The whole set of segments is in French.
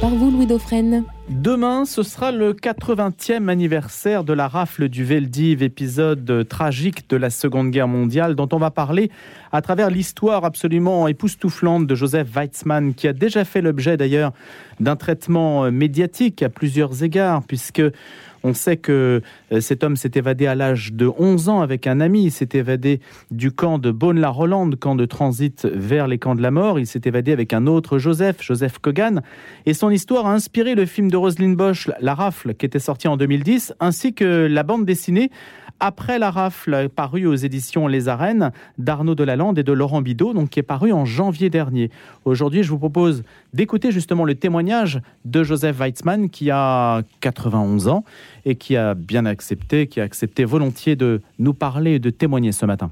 par vous, Louis. Demain, ce sera le 80e anniversaire de la rafle du Veldiv, épisode tragique de la Seconde Guerre mondiale, dont on va parler à travers l'histoire absolument époustouflante de Joseph Weizmann, qui a déjà fait l'objet d'ailleurs d'un traitement médiatique à plusieurs égards, puisque on sait que euh, cet homme s'est évadé à l'âge de 11 ans avec un ami. Il s'est évadé du camp de Beaune-la-Rolande, camp de transit vers les camps de la mort. Il s'est évadé avec un autre Joseph, Joseph Kogan. Et son histoire a inspiré le film de Roselyne Bosch, La Rafle, qui était sorti en 2010, ainsi que la bande dessinée après la rafle parue aux éditions Les Arènes d'Arnaud Delalande et de Laurent Bidot, donc qui est paru en janvier dernier. Aujourd'hui, je vous propose d'écouter justement le témoignage de Joseph Weitzmann qui a 91 ans et qui a bien accepté, qui a accepté volontiers de nous parler et de témoigner ce matin.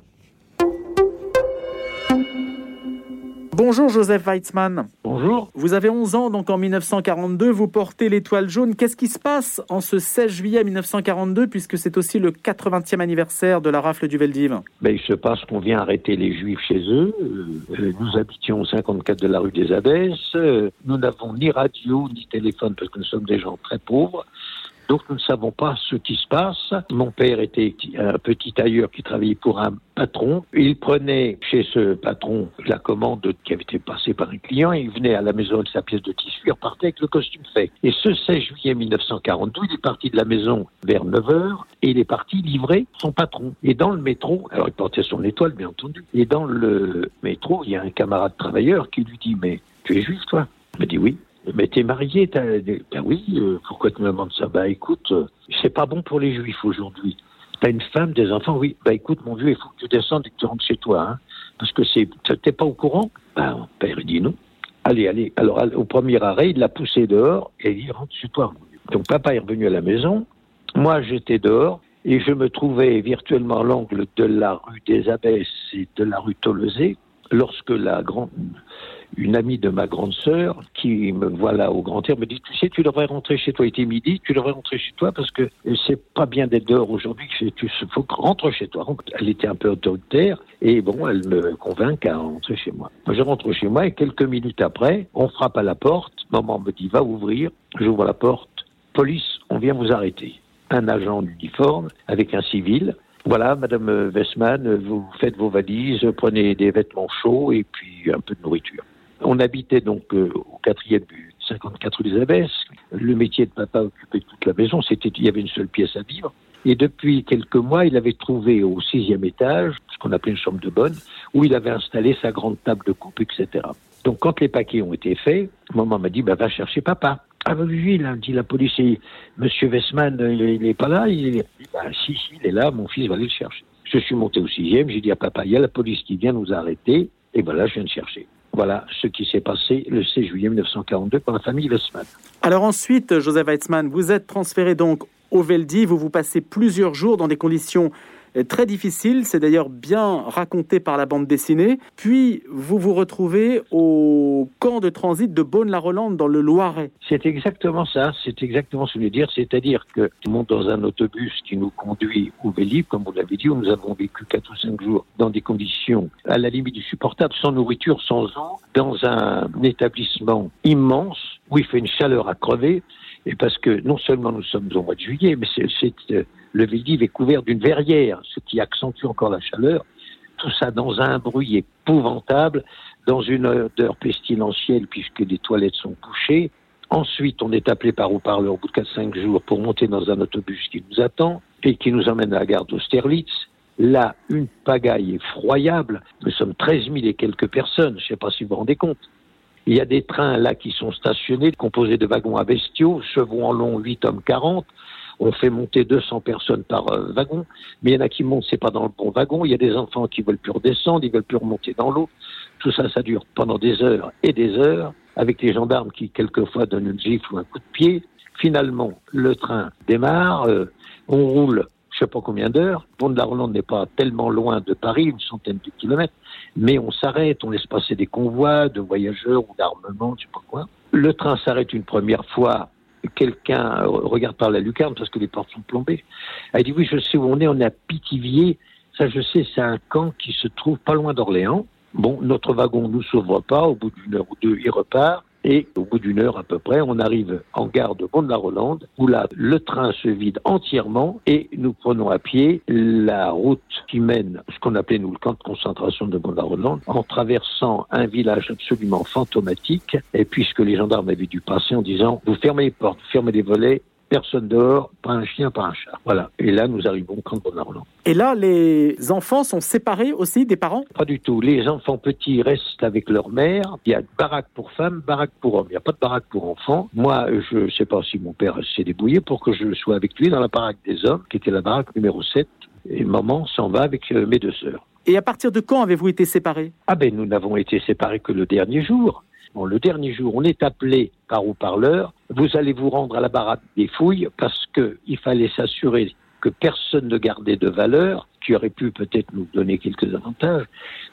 Bonjour Joseph Weitzmann. Bonjour. Vous avez 11 ans, donc en 1942, vous portez l'étoile jaune. Qu'est-ce qui se passe en ce 16 juillet 1942, puisque c'est aussi le 80e anniversaire de la rafle du Veldiv? Ben, Il se passe qu'on vient arrêter les Juifs chez eux. Euh, nous habitions au 54 de la rue des Abbesses. Euh, nous n'avons ni radio ni téléphone parce que nous sommes des gens très pauvres. Donc nous ne savons pas ce qui se passe. Mon père était un petit tailleur qui travaillait pour un patron. Il prenait chez ce patron la commande qui avait été passée par un client. Il venait à la maison de sa pièce de tissu, il repartait avec le costume fait. Et ce 16 juillet 1942, il est parti de la maison vers 9 h et il est parti livrer son patron. Et dans le métro, alors il portait son étoile bien entendu, et dans le métro, il y a un camarade travailleur qui lui dit mais tu es juif toi? Il me dit oui. Mais t'es marié, t'as... Ben oui, euh, pourquoi tu me demandes ça? Bah écoute, euh, c'est pas bon pour les juifs aujourd'hui. T'as une femme, des enfants, oui. Bah écoute, mon vieux, il faut que tu descendes et que tu rentres chez toi, hein, parce que c'est, t'es pas au courant? Bah mon père il dit non. Allez, allez. Alors au premier arrêt, il l'a poussé dehors et il dit rentre chez toi. Donc papa est revenu à la maison. Moi j'étais dehors et je me trouvais virtuellement à l'angle de la rue des Abbesses et de la rue Tolosé lorsque la grande une amie de ma grande sœur qui me voit là au grand air me dit tu sais tu devrais rentrer chez toi. Il était midi tu devrais rentrer chez toi parce que c'est pas bien d'être dehors aujourd'hui tu faut rentre chez toi. Elle était un peu autoritaire et bon elle me convainc à rentrer chez moi. Je rentre chez moi et quelques minutes après on frappe à la porte. Maman me dit va ouvrir. J'ouvre la porte. Police on vient vous arrêter. Un agent d'uniforme avec un civil. Voilà, Madame Westman, vous faites vos valises, prenez des vêtements chauds et puis un peu de nourriture. On habitait donc euh, au quatrième but 54 rue des. Le métier de papa occupait toute la maison. C'était, il y avait une seule pièce à vivre. Et depuis quelques mois, il avait trouvé au sixième étage, ce qu'on appelait une chambre de bonne, où il avait installé sa grande table de coupe, etc. Donc quand les paquets ont été faits, maman m'a dit, bah, va chercher papa. Ah bah oui, il a dit la police, Monsieur Westman, il n'est pas là. Il est, bah, si, si, il est là, mon fils va aller le chercher. Je suis monté au sixième, j'ai dit à papa, il y a la police qui vient nous arrêter, et voilà, je viens de chercher. Voilà ce qui s'est passé le 16 juillet 1942 pour la famille Weissmann. Alors ensuite, Joseph Weizmann, vous êtes transféré donc au Veldi, vous vous passez plusieurs jours dans des conditions très difficile. C'est d'ailleurs bien raconté par la bande dessinée. Puis vous vous retrouvez au camp de transit de Beaune-la-Rolande dans le Loiret. C'est exactement ça. C'est exactement ce que je veux dire. C'est-à-dire que tu montes dans un autobus qui nous conduit au Vélib, comme vous l'avez dit, où nous avons vécu 4 ou 5 jours dans des conditions à la limite du supportable, sans nourriture, sans eau, dans un établissement immense où il fait une chaleur à crever. Et parce que non seulement nous sommes au mois de juillet, mais euh, le Veldiv est couvert d'une verrière, ce qui accentue encore la chaleur. Tout ça dans un bruit épouvantable, dans une odeur pestilentielle puisque les toilettes sont couchées. Ensuite, on est appelé par haut-parleur au bout de 4-5 jours pour monter dans un autobus qui nous attend et qui nous emmène à la gare d'Austerlitz. Là, une pagaille effroyable. Nous sommes 13 000 et quelques personnes. Je ne sais pas si vous vous rendez compte. Il y a des trains là qui sont stationnés, composés de wagons à bestiaux, chevaux en long 8 hommes 40 on fait monter 200 personnes par euh, wagon, mais il y en a qui montent, c'est pas dans le bon wagon. Il y a des enfants qui veulent plus redescendre, ils veulent plus remonter dans l'eau. Tout ça, ça dure pendant des heures et des heures, avec les gendarmes qui quelquefois donnent une gifle ou un coup de pied. Finalement, le train démarre, euh, on roule je sais pas combien d'heures. Pont de la Rolande n'est pas tellement loin de Paris, une centaine de kilomètres, mais on s'arrête, on laisse passer des convois de voyageurs ou d'armement, je sais pas quoi. Le train s'arrête une première fois quelqu'un regarde par la lucarne parce que les portes sont plombées. Elle dit oui, je sais où on est, on est à Pithiviers. Ça, je sais, c'est un camp qui se trouve pas loin d'Orléans. Bon, notre wagon ne nous sauvera pas. Au bout d'une heure ou deux, il repart. Et au bout d'une heure à peu près, on arrive en gare de Bonne-la-Rolande, où là, le train se vide entièrement et nous prenons à pied la route qui mène, ce qu'on appelait nous le camp de concentration de Bonne-la-Rolande, en traversant un village absolument fantomatique. Et puisque les gendarmes avaient dû passer en disant, vous fermez les portes, fermez les volets, personne dehors, pas un chien, pas un chat. Voilà. Et là, nous arrivons au camp de Bonne-la-Rolande. Et là, les enfants sont séparés aussi des parents? Pas du tout. Les enfants petits restent avec leur mère. Il y a baraque pour femmes, baraque pour hommes. Il n'y a pas de baraque pour enfants. Moi, je ne sais pas si mon père s'est débrouillé pour que je sois avec lui dans la baraque des hommes, qui était la baraque numéro 7. Et maman s'en va avec euh, mes deux sœurs. Et à partir de quand avez-vous été séparés? Ah ben, nous n'avons été séparés que le dernier jour. Le dernier jour, on est appelé par haut-parleur. Vous allez vous rendre à la baraque des fouilles parce qu'il fallait s'assurer que personne ne gardait de valeur, qui aurait pu peut-être nous donner quelques avantages.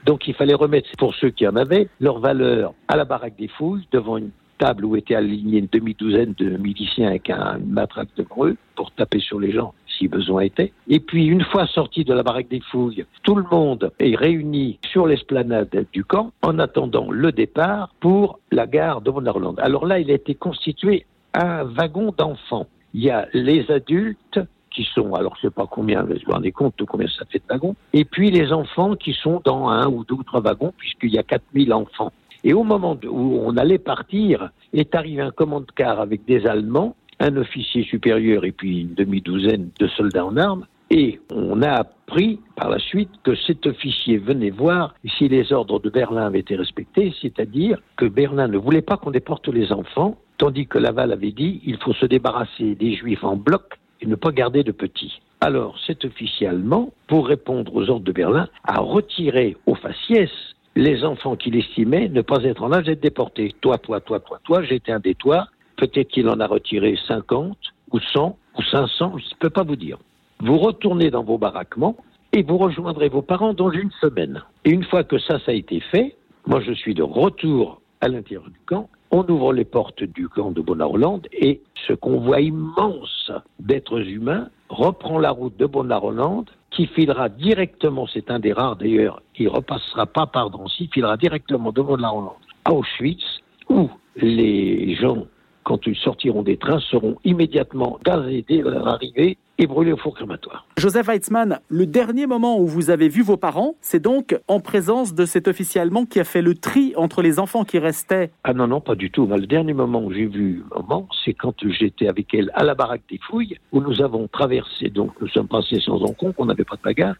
Donc il fallait remettre, pour ceux qui en avaient, leur valeur à la baraque des fouilles, devant une table où étaient alignés une demi-douzaine de miliciens avec un matraque de greux pour taper sur les gens si besoin était. Et puis, une fois sorti de la baraque des fouilles, tout le monde est réuni sur l'esplanade du camp en attendant le départ pour la gare de Bonne-Orlande. Alors là, il a été constitué un wagon d'enfants. Il y a les adultes qui sont, alors je sais pas combien, vous vous rendez compte de combien ça fait de wagons, et puis les enfants qui sont dans un ou deux ou trois wagons, puisqu'il y a 4000 enfants. Et au moment où on allait partir, est arrivé un commande-car avec des Allemands, un officier supérieur et puis une demi-douzaine de soldats en armes. Et on a appris par la suite que cet officier venait voir si les ordres de Berlin avaient été respectés, c'est-à-dire que Berlin ne voulait pas qu'on déporte les enfants, tandis que Laval avait dit il faut se débarrasser des juifs en bloc et ne pas garder de petits. Alors cet officier allemand, pour répondre aux ordres de Berlin, a retiré au faciès les enfants qu'il estimait ne pas être en âge d'être déportés. Toi, toi, toi, toi, toi, j'étais un des toits. Peut-être qu'il en a retiré 50 ou 100 ou 500, je ne peux pas vous dire. Vous retournez dans vos baraquements et vous rejoindrez vos parents dans une semaine. Et une fois que ça, ça a été fait, moi je suis de retour à l'intérieur du camp. On ouvre les portes du camp de Bonne-Rolande et ce convoi immense d'êtres humains reprend la route de Bonne-Rolande qui filera directement, c'est un des rares d'ailleurs, qui repassera pas par Drancy, filera directement de Bonne-Rolande à Auschwitz, où les gens quand ils sortiront des trains, seront immédiatement gazés dès leur arrivée et brûlés au four crématoire. Joseph Weitzmann, le dernier moment où vous avez vu vos parents, c'est donc en présence de cet officier allemand qui a fait le tri entre les enfants qui restaient Ah non, non, pas du tout. Le dernier moment où j'ai vu maman, c'est quand j'étais avec elle à la baraque des fouilles, où nous avons traversé, donc nous sommes passés sans encombre, on n'avait pas de bagarre.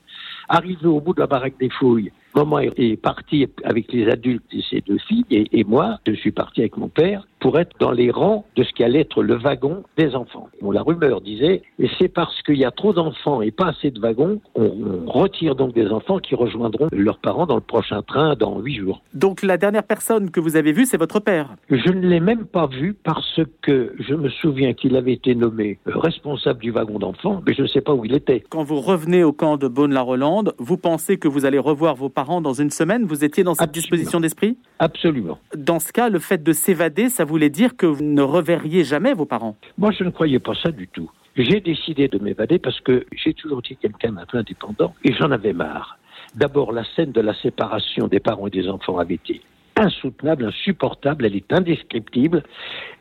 Arrivé au bout de la baraque des fouilles, maman est partie avec les adultes et ses deux filles, et, et moi, je suis parti avec mon père pour être dans les rangs de ce qui allait être le wagon des enfants. Bon, la rumeur disait, et c'est parce qu'il y a trop d'enfants et pas assez de wagons, on, on, retire donc des enfants qui rejoindront leurs parents dans le prochain train dans huit jours. Donc la dernière personne que vous avez vue, c'est votre père Je ne l'ai même pas vu parce que je me souviens qu'il avait été nommé responsable du wagon d'enfants, mais je ne sais pas où il était. Quand vous revenez au camp de Beaune-la-Rolande, vous pensez que vous allez revoir vos parents dans une semaine Vous étiez dans cette Absolument. disposition d'esprit? Absolument. Dans ce cas, le fait de s'évader, ça voulait dire que vous ne reverriez jamais vos parents? Moi, je ne croyais pas ça du tout. J'ai décidé de m'évader parce que j'ai toujours été quelqu'un d'un peu indépendant et j'en avais marre. D'abord, la scène de la séparation des parents et des enfants avait été insoutenable, insupportable, elle est indescriptible.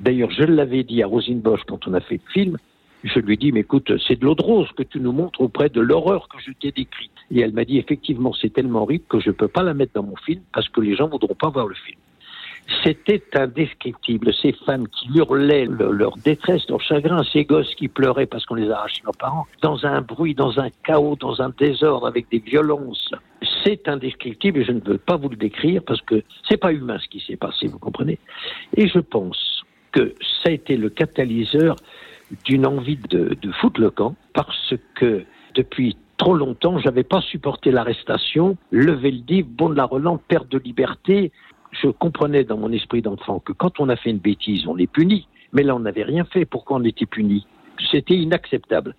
D'ailleurs, je l'avais dit à Rosine Bosch quand on a fait le film, je lui dit, mais écoute, c'est de l'eau de rose que tu nous montres auprès de l'horreur que je t'ai décrite. Et elle m'a dit, effectivement, c'est tellement horrible que je ne peux pas la mettre dans mon film parce que les gens ne voudront pas voir le film. C'était indescriptible. Ces femmes qui hurlaient le- leur détresse, leur chagrin, ces gosses qui pleuraient parce qu'on les a arrachés leurs parents, dans un bruit, dans un chaos, dans un désordre, avec des violences. C'est indescriptible et je ne veux pas vous le décrire parce que c'est pas humain ce qui s'est passé, vous comprenez? Et je pense que ça a été le catalyseur d'une envie de, foutre le camp parce que depuis trop longtemps, j'avais pas supporté l'arrestation, lever le div, bon de la Roland, perte de liberté. Je comprenais dans mon esprit d'enfant que quand on a fait une bêtise, on est puni. Mais là, on n'avait rien fait. Pourquoi on était puni? C'était inacceptable.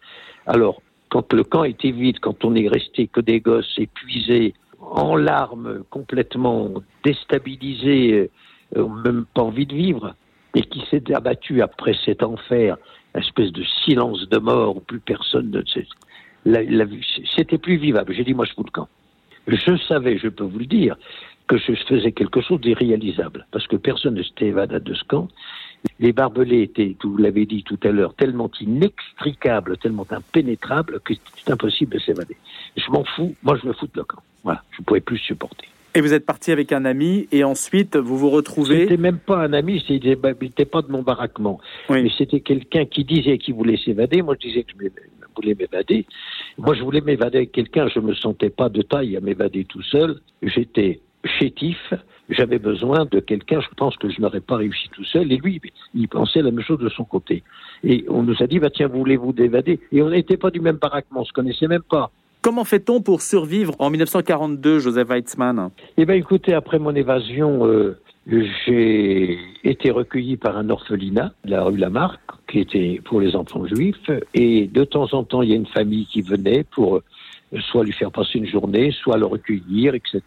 Alors, quand le camp était vide, quand on est resté que des gosses épuisés, en larmes, complètement déstabilisés, euh, même pas envie de vivre, et qui s'était abattu après cet enfer, espèce de silence de mort où plus personne ne sait. C'était plus vivable. J'ai dit, moi, je fous le camp. Je savais, je peux vous le dire, que je faisais quelque chose d'irréalisable, parce que personne ne s'était évadé de ce camp. Les barbelés étaient, vous l'avez dit tout à l'heure, tellement inextricables, tellement impénétrables que c'est impossible de s'évader. Je m'en fous, moi je me fous de le camp. Voilà, je ne pouvais plus supporter. Et vous êtes parti avec un ami et ensuite vous vous retrouvez. C'était même pas un ami, c'était pas de mon baraquement. Mais c'était quelqu'un qui disait qu'il voulait s'évader. Moi, je disais que je voulais m'évader. Moi, je voulais m'évader avec quelqu'un. Je me sentais pas de taille à m'évader tout seul. J'étais chétif. J'avais besoin de quelqu'un. Je pense que je n'aurais pas réussi tout seul. Et lui, il pensait la même chose de son côté. Et on nous a dit, bah tiens, voulez-vous évader Et on n'était pas du même baraquement. On se connaissait même pas. Comment fait-on pour survivre en 1942, Joseph Weitzmann Eh bien, écoutez, après mon évasion, euh, j'ai été recueilli par un orphelinat, la rue Lamarck, qui était pour les enfants juifs. Et de temps en temps, il y a une famille qui venait pour euh, soit lui faire passer une journée, soit le recueillir, etc.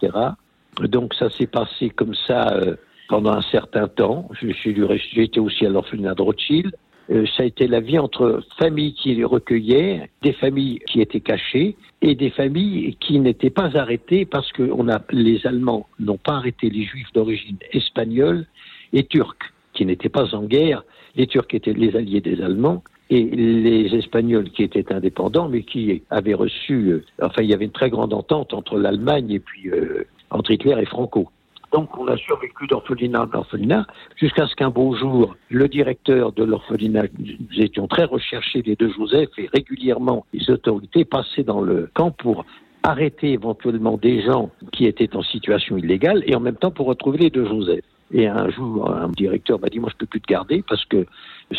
Donc ça s'est passé comme ça euh, pendant un certain temps. J'ai été aussi à l'orphelinat de Rothschild. Euh, ça a été la vie entre familles qui les recueillaient, des familles qui étaient cachées et des familles qui n'étaient pas arrêtées parce que les Allemands n'ont pas arrêté les Juifs d'origine espagnole et turque qui n'étaient pas en guerre. Les Turcs étaient les alliés des Allemands et les Espagnols qui étaient indépendants mais qui avaient reçu, euh, enfin il y avait une très grande entente entre l'Allemagne et puis euh, entre Hitler et Franco. Donc on a survécu d'orphelinat en orphelinat jusqu'à ce qu'un beau jour, le directeur de l'orphelinat, nous étions très recherchés les deux Joseph et régulièrement les autorités passaient dans le camp pour arrêter éventuellement des gens qui étaient en situation illégale et en même temps pour retrouver les deux Joseph. Et un jour, un directeur m'a dit, moi je peux plus te garder parce que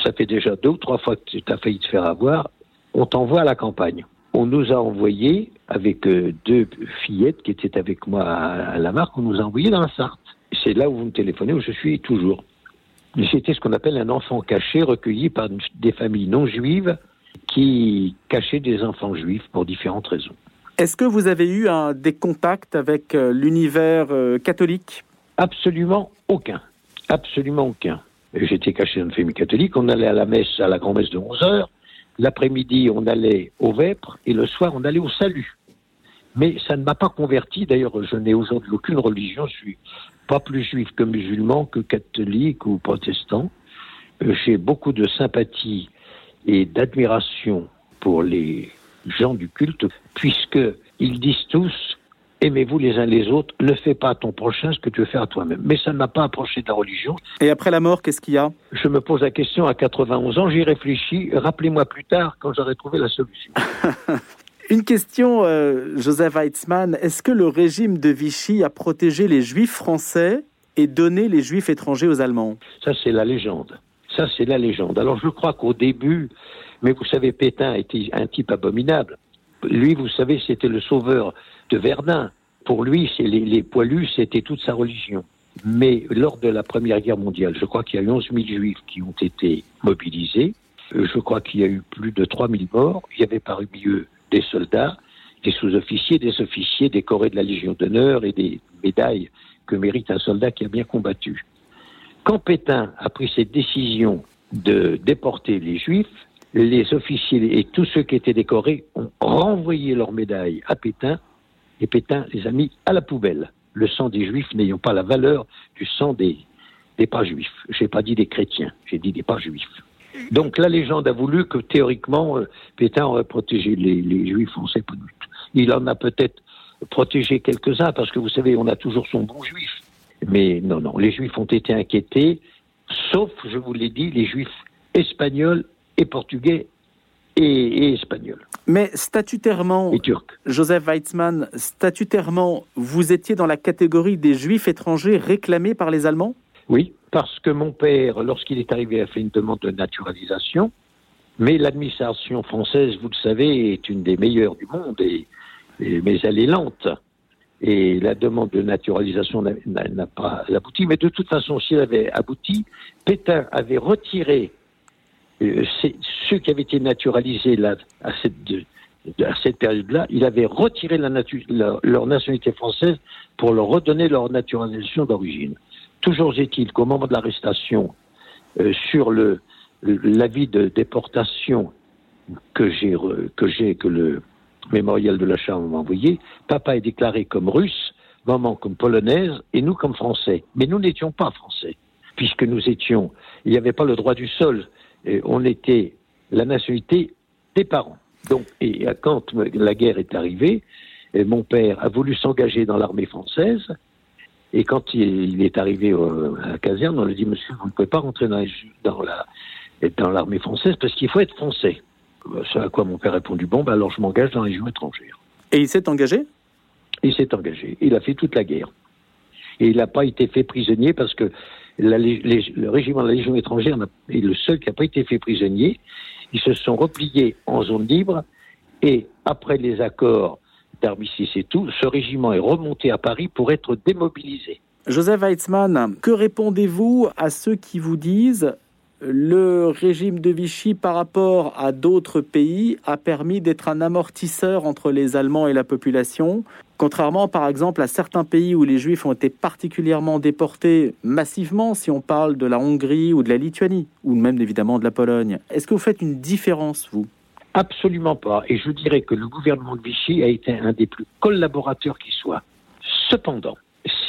ça fait déjà deux ou trois fois que tu as failli te faire avoir, on t'envoie à la campagne on nous a envoyé, avec euh, deux fillettes qui étaient avec moi à, la marque, on nous a envoyé dans la Sarthe. C'est là où vous me téléphonez, où je suis toujours. C'était ce qu'on appelle un enfant caché, recueilli par des familles non juives qui cachaient des enfants juifs pour différentes raisons. Est-ce que vous avez eu un, des contacts avec euh, l'univers euh, catholique? Absolument aucun. Absolument aucun. J'étais caché dans une famille catholique, on allait à la messe, à la grand-messe de 11 heures, L'après-midi, on allait au Vêpres et le soir, on allait au Salut. Mais ça ne m'a pas converti. D'ailleurs, je n'ai aujourd'hui aucune religion. Je suis pas plus juif que musulman, que catholique ou protestant. Euh, j'ai beaucoup de sympathie et d'admiration pour les gens du culte, puisqu'ils disent tous aimez-vous les uns les autres, ne fais pas à ton prochain ce que tu veux faire à toi-même. Mais ça ne m'a pas approché de la religion. Et après la mort, qu'est-ce qu'il y a? Je me pose la question à 91 ans, j'y réfléchis, rappelez-moi plus tard quand j'aurai trouvé la solution. Une question, euh, Joseph Weitzmann, est-ce que le régime de Vichy a protégé les juifs français et donné les juifs étrangers aux Allemands? Ça, c'est la légende. Ça, c'est la légende. Alors, je crois qu'au début, mais vous savez, Pétain était un type abominable. Lui, vous savez, c'était le sauveur de Verdun. Pour lui, c'est les, poilus, c'était toute sa religion. Mais lors de la Première Guerre mondiale, je crois qu'il y a eu 11 000 juifs qui ont été mobilisés. Euh, je crois qu'il y a eu plus de 3 000 morts. Il y avait parmi eux des soldats, des sous-officiers, des officiers décorés de la Légion d'honneur et des médailles que mérite un soldat qui a bien combattu. Quand Pétain a pris cette décision de déporter les juifs, les officiers et tous ceux qui étaient décorés ont renvoyé leurs médailles à Pétain et Pétain les a mis à la poubelle. Le sang des juifs n'ayant pas la valeur du sang des, pas juifs. J'ai pas dit des chrétiens, j'ai dit des pas juifs. Donc la légende a voulu que théoriquement euh, Pétain aurait protégé les, les juifs français pas Il en a peut-être protégé quelques-uns parce que vous savez, on a toujours son bon juif. Mais non, non, les juifs ont été inquiétés, sauf, je vous l'ai dit, les juifs espagnols et portugais et, espagnol. Mais statutairement, Joseph Weitzmann, statutairement, vous étiez dans la catégorie des juifs étrangers réclamés par les Allemands? Oui, parce que mon père, lorsqu'il est arrivé, a fait une demande de naturalisation. Mais l'administration française, vous le savez, est une des meilleures du monde, et, mais elle est lente. Et la demande de naturalisation n'a pas abouti. Mais de toute façon, si elle avait abouti, Pétain avait retiré euh, ceux qui avaient été naturalisés à cette, période-là, il avait retiré leur, nationalité française pour leur redonner leur naturalisation d'origine. Toujours est-il qu'au moment de l'arrestation, euh, sur l'avis de déportation que j'ai que j'ai que le mémorial de la Chambre m'a envoyé, papa est déclaré comme russe, maman comme polonaise et nous comme français. Mais nous n'étions pas français, puisque nous étions, il n'y avait pas le droit du sol, on était la nationalité des parents. Donc, et quand la guerre est arrivée, mon père a voulu s'engager dans l'armée française. Et quand il est arrivé à la caserne, on lui a dit Monsieur, vous ne pouvez pas rentrer dans, dans l'armée française parce qu'il faut être français. Ce à quoi mon père a répondu Bon, ben alors je m'engage dans les légion étrangères. Et il s'est engagé? Il s'est engagé. Il a fait toute la guerre. Et il n'a pas été fait prisonnier parce que le régiment de la Légion étrangère est le seul qui n'a pas été fait prisonnier. Ils se sont repliés en zone libre et après les accords d'armistice et tout, ce régiment est remonté à Paris pour être démobilisé. Joseph Weitzmann, que répondez-vous à ceux qui vous disent le régime de Vichy par rapport à d'autres pays a permis d'être un amortisseur entre les Allemands et la population, contrairement par exemple à certains pays où les Juifs ont été particulièrement déportés massivement, si on parle de la Hongrie ou de la Lituanie, ou même évidemment de la Pologne. Est-ce que vous faites une différence, vous? Absolument pas. Et je dirais que le gouvernement de Vichy a été un des plus collaborateurs qui soit. Cependant,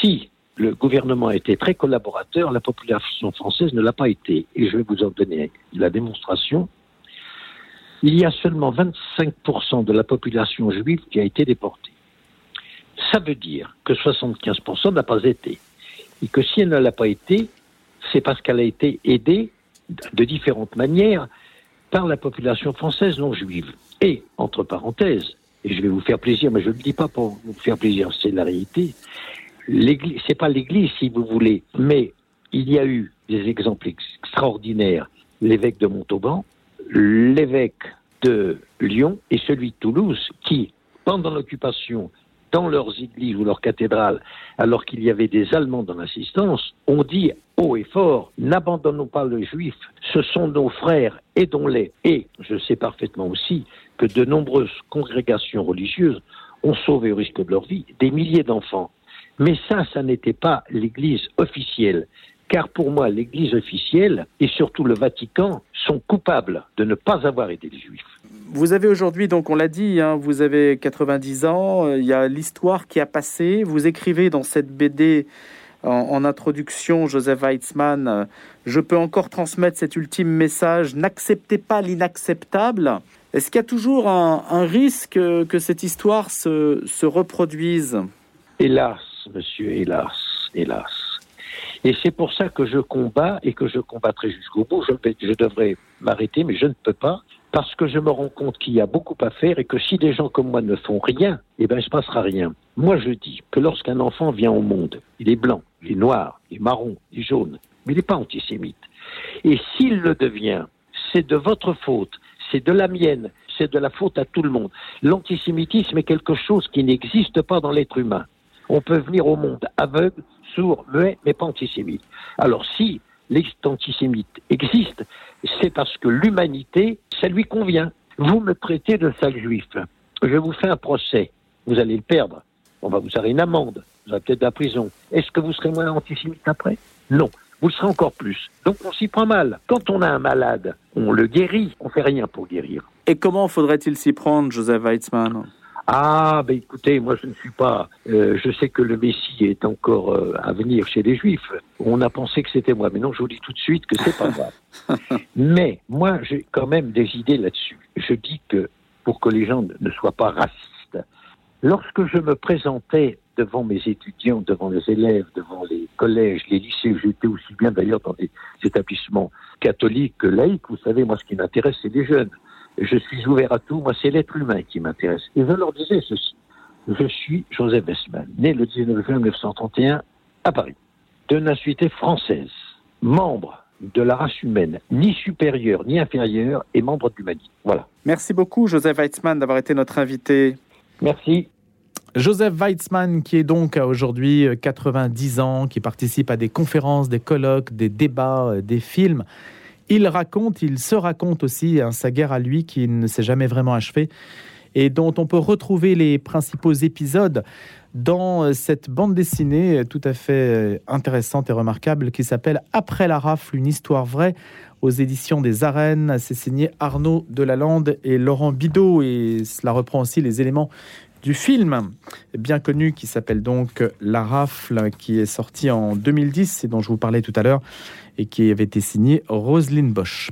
si le gouvernement a été très collaborateur, la population française ne l'a pas été. Et je vais vous en donner la démonstration. Il y a seulement 25% de la population juive qui a été déportée. Ça veut dire que 75% n'a pas été. Et que si elle ne l'a pas été, c'est parce qu'elle a été aidée de différentes manières par la population française non juive. Et, entre parenthèses, et je vais vous faire plaisir, mais je ne le dis pas pour vous faire plaisir, c'est la réalité, l'église, c'est pas l'église si vous voulez, mais il y a eu des exemples extraordinaires. L'évêque de Montauban, l'évêque de Lyon et celui de Toulouse, qui, pendant l'occupation, dans leurs églises ou leurs cathédrales, alors qu'il y avait des Allemands dans l'assistance, ont dit haut et fort, n'abandonnons pas les Juifs, ce sont nos frères, aidons-les. Et je sais parfaitement aussi que de nombreuses congrégations religieuses ont sauvé au risque de leur vie des milliers d'enfants. Mais ça, ça n'était pas l'Église officielle. Car pour moi, l'Église officielle et surtout le Vatican sont coupables de ne pas avoir aidé les Juifs. Vous avez aujourd'hui, donc on l'a dit, hein, vous avez 90 ans, euh, il y a l'histoire qui a passé. Vous écrivez dans cette BD en, introduction, Joseph Weitzmann, euh, je peux encore transmettre cet ultime message, n'acceptez pas l'inacceptable. Est-ce qu'il y a toujours un, risque que cette histoire se, se reproduise? Hélas, monsieur, hélas, hélas. Et c'est pour ça que je combats et que je combattrai jusqu'au bout. Je, devrais m'arrêter, mais je ne peux pas, parce que je me rends compte qu'il y a beaucoup à faire et que si des gens comme moi ne font rien, eh ben, il ne se passera rien. Moi, je dis que lorsqu'un enfant vient au monde, il est blanc, il est noir, il est marron, il est jaune, mais il n'est pas antisémite. Et s'il le devient, c'est de votre faute, c'est de la mienne, c'est de la faute à tout le monde. L'antisémitisme est quelque chose qui n'existe pas dans l'être humain on peut venir au monde aveugle, sourd, muet, mais pas antisémite. Alors si l'antisémite existe, c'est parce que l'humanité, ça lui convient. Vous me traitez de sale juif. Je vous fais un procès. Vous allez le perdre. On va vous faire une amende. Vous aurez peut-être de la prison. Est-ce que vous serez moins antisémite après? Non. Vous serez encore plus. Donc on s'y prend mal. Quand on a un malade, on le guérit. On fait rien pour guérir. Et comment faudrait-il s'y prendre, Joseph Weitzmann ah, ben écoutez, moi je ne suis pas. Euh, je sais que le Messie est encore euh, à venir chez les Juifs. On a pensé que c'était moi, mais non, je vous dis tout de suite que c'est pas moi. mais moi, j'ai quand même des idées là-dessus. Je dis que pour que les gens ne soient pas racistes, lorsque je me présentais devant mes étudiants, devant les élèves, devant les collèges, les lycées, j'étais aussi bien d'ailleurs dans des établissements catholiques que laïcs. Vous savez, moi, ce qui m'intéresse, c'est les jeunes je suis ouvert à tout. Moi, c'est l'être humain qui m'intéresse. Et je leur disais ceci. Je suis Joseph Westman, né le 19 juin 1931 à Paris, de nationalité française, membre de la race humaine, ni supérieure ni inférieure, et membre de l'humanité. Voilà. Merci beaucoup, Joseph Weitzmann, d'avoir été notre invité. Merci. Joseph Weitzmann, qui est donc aujourd'hui 90 ans, qui participe à des conférences, des colloques, des débats, euh, des films. Il raconte, il se raconte aussi hein, sa guerre à lui qui ne s'est jamais vraiment achevée et dont on peut retrouver les principaux épisodes dans euh, cette bande dessinée tout à fait euh, intéressante et remarquable qui s'appelle Après la rafle, une histoire vraie aux éditions des Arènes. C'est signé Arnaud Delalande et Laurent Bidot et cela reprend aussi les éléments du film bien connu qui s'appelle donc La Rafle, qui est sorti en 2010 et dont je vous parlais tout à l'heure et qui avait été signé Roselyne Bosch.